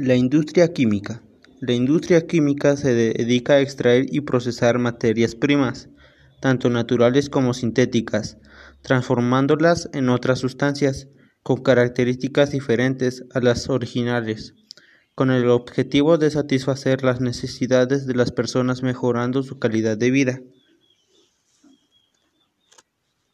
La industria química. La industria química se dedica a extraer y procesar materias primas, tanto naturales como sintéticas, transformándolas en otras sustancias con características diferentes a las originales, con el objetivo de satisfacer las necesidades de las personas mejorando su calidad de vida.